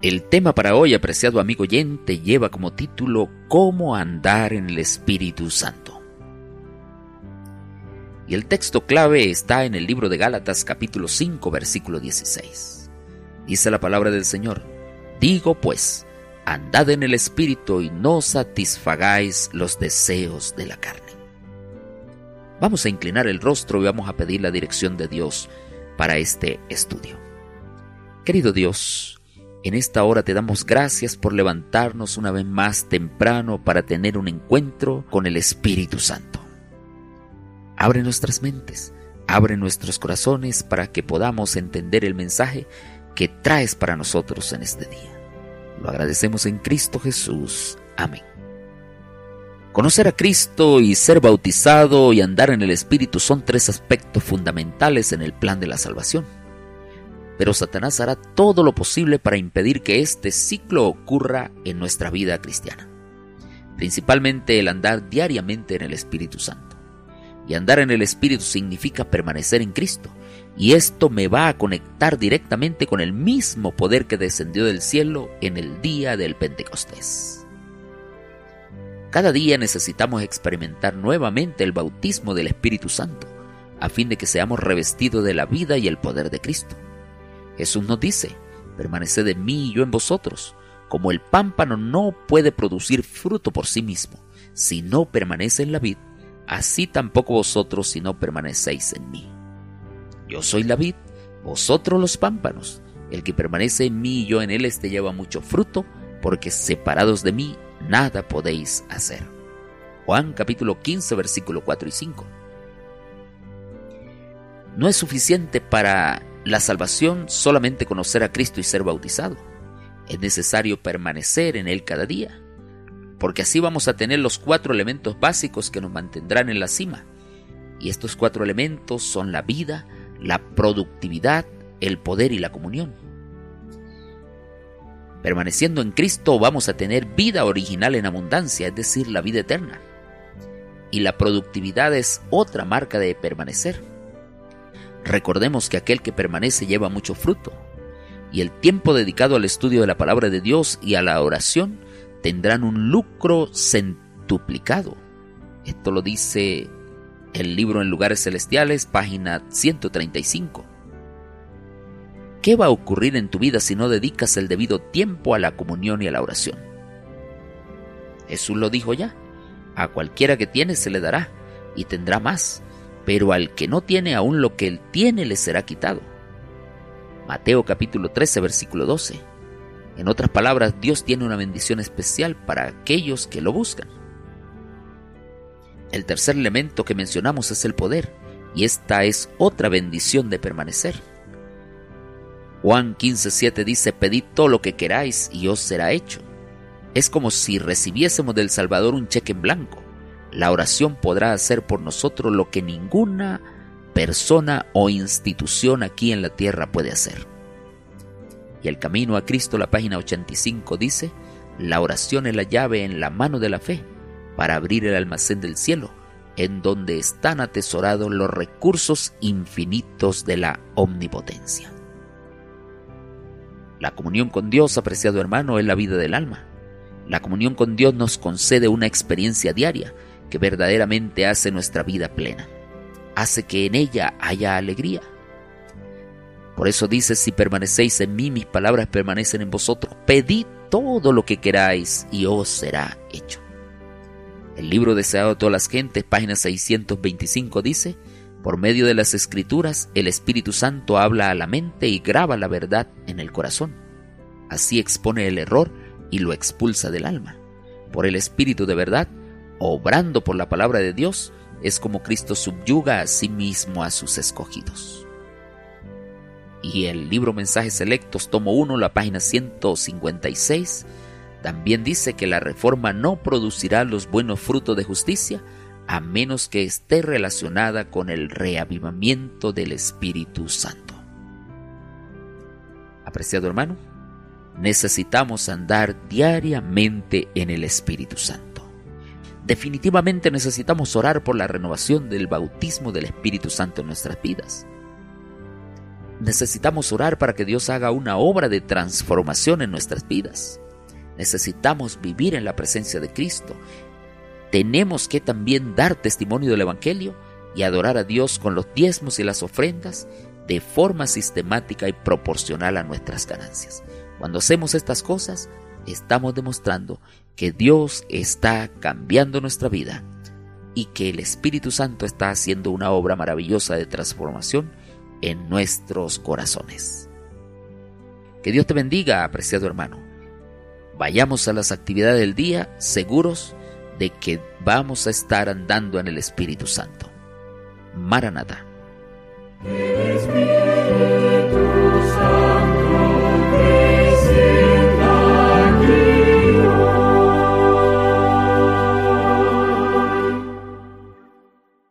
El tema para hoy, apreciado amigo oyente, lleva como título Cómo andar en el Espíritu Santo. Y el texto clave está en el libro de Gálatas capítulo 5 versículo 16. Dice la palabra del Señor, digo pues, andad en el Espíritu y no satisfagáis los deseos de la carne. Vamos a inclinar el rostro y vamos a pedir la dirección de Dios para este estudio. Querido Dios, en esta hora te damos gracias por levantarnos una vez más temprano para tener un encuentro con el Espíritu Santo. Abre nuestras mentes, abre nuestros corazones para que podamos entender el mensaje que traes para nosotros en este día. Lo agradecemos en Cristo Jesús. Amén. Conocer a Cristo y ser bautizado y andar en el Espíritu son tres aspectos fundamentales en el plan de la salvación pero Satanás hará todo lo posible para impedir que este ciclo ocurra en nuestra vida cristiana. Principalmente el andar diariamente en el Espíritu Santo. Y andar en el Espíritu significa permanecer en Cristo. Y esto me va a conectar directamente con el mismo poder que descendió del cielo en el día del Pentecostés. Cada día necesitamos experimentar nuevamente el bautismo del Espíritu Santo, a fin de que seamos revestidos de la vida y el poder de Cristo. Jesús nos dice, permaneced en mí y yo en vosotros. Como el pámpano no puede producir fruto por sí mismo, si no permanece en la vid, así tampoco vosotros si no permanecéis en mí. Yo soy la vid, vosotros los pámpanos. El que permanece en mí y yo en él, este lleva mucho fruto, porque separados de mí nada podéis hacer. Juan capítulo 15 versículo 4 y 5. No es suficiente para la salvación solamente conocer a Cristo y ser bautizado. Es necesario permanecer en Él cada día, porque así vamos a tener los cuatro elementos básicos que nos mantendrán en la cima. Y estos cuatro elementos son la vida, la productividad, el poder y la comunión. Permaneciendo en Cristo vamos a tener vida original en abundancia, es decir, la vida eterna. Y la productividad es otra marca de permanecer. Recordemos que aquel que permanece lleva mucho fruto, y el tiempo dedicado al estudio de la palabra de Dios y a la oración tendrán un lucro centuplicado. Esto lo dice el libro en lugares celestiales, página 135. ¿Qué va a ocurrir en tu vida si no dedicas el debido tiempo a la comunión y a la oración? Jesús lo dijo ya, a cualquiera que tiene se le dará y tendrá más, pero al que no tiene aún lo que él tiene le será quitado. Mateo capítulo 13 versículo 12. En otras palabras, Dios tiene una bendición especial para aquellos que lo buscan. El tercer elemento que mencionamos es el poder, y esta es otra bendición de permanecer. Juan 15:7 dice, pedid todo lo que queráis y os será hecho. Es como si recibiésemos del Salvador un cheque en blanco. La oración podrá hacer por nosotros lo que ninguna persona o institución aquí en la tierra puede hacer. Y el camino a Cristo, la página 85 dice, la oración es la llave en la mano de la fe para abrir el almacén del cielo, en donde están atesorados los recursos infinitos de la omnipotencia. La comunión con Dios, apreciado hermano, es la vida del alma. La comunión con Dios nos concede una experiencia diaria que verdaderamente hace nuestra vida plena, hace que en ella haya alegría. Por eso dice, si permanecéis en mí, mis palabras permanecen en vosotros, pedid todo lo que queráis y os será hecho. El libro deseado de todas las gentes, página 625, dice, por medio de las escrituras, el Espíritu Santo habla a la mente y graba la verdad en el corazón. Así expone el error y lo expulsa del alma. Por el Espíritu de verdad, obrando por la palabra de Dios, es como Cristo subyuga a sí mismo a sus escogidos. Y el libro Mensajes Selectos, tomo 1, la página 156, también dice que la reforma no producirá los buenos frutos de justicia a menos que esté relacionada con el reavivamiento del Espíritu Santo. Apreciado hermano, necesitamos andar diariamente en el Espíritu Santo. Definitivamente necesitamos orar por la renovación del bautismo del Espíritu Santo en nuestras vidas. necesitamos orar para que Dios haga una obra de transformación en nuestras vidas. Necesitamos vivir en la presencia de Cristo. Tenemos que también dar testimonio del Evangelio y adorar a Dios con los diezmos y las ofrendas de forma sistemática y proporcional a nuestras ganancias. Cuando hacemos estas cosas, estamos demostrando que Dios está cambiando nuestra vida y que el Espíritu Santo está haciendo una obra maravillosa de transformación en nuestros corazones. Que Dios te bendiga, apreciado hermano. Vayamos a las actividades del día seguros de que vamos a estar andando en el Espíritu Santo. Maranatha.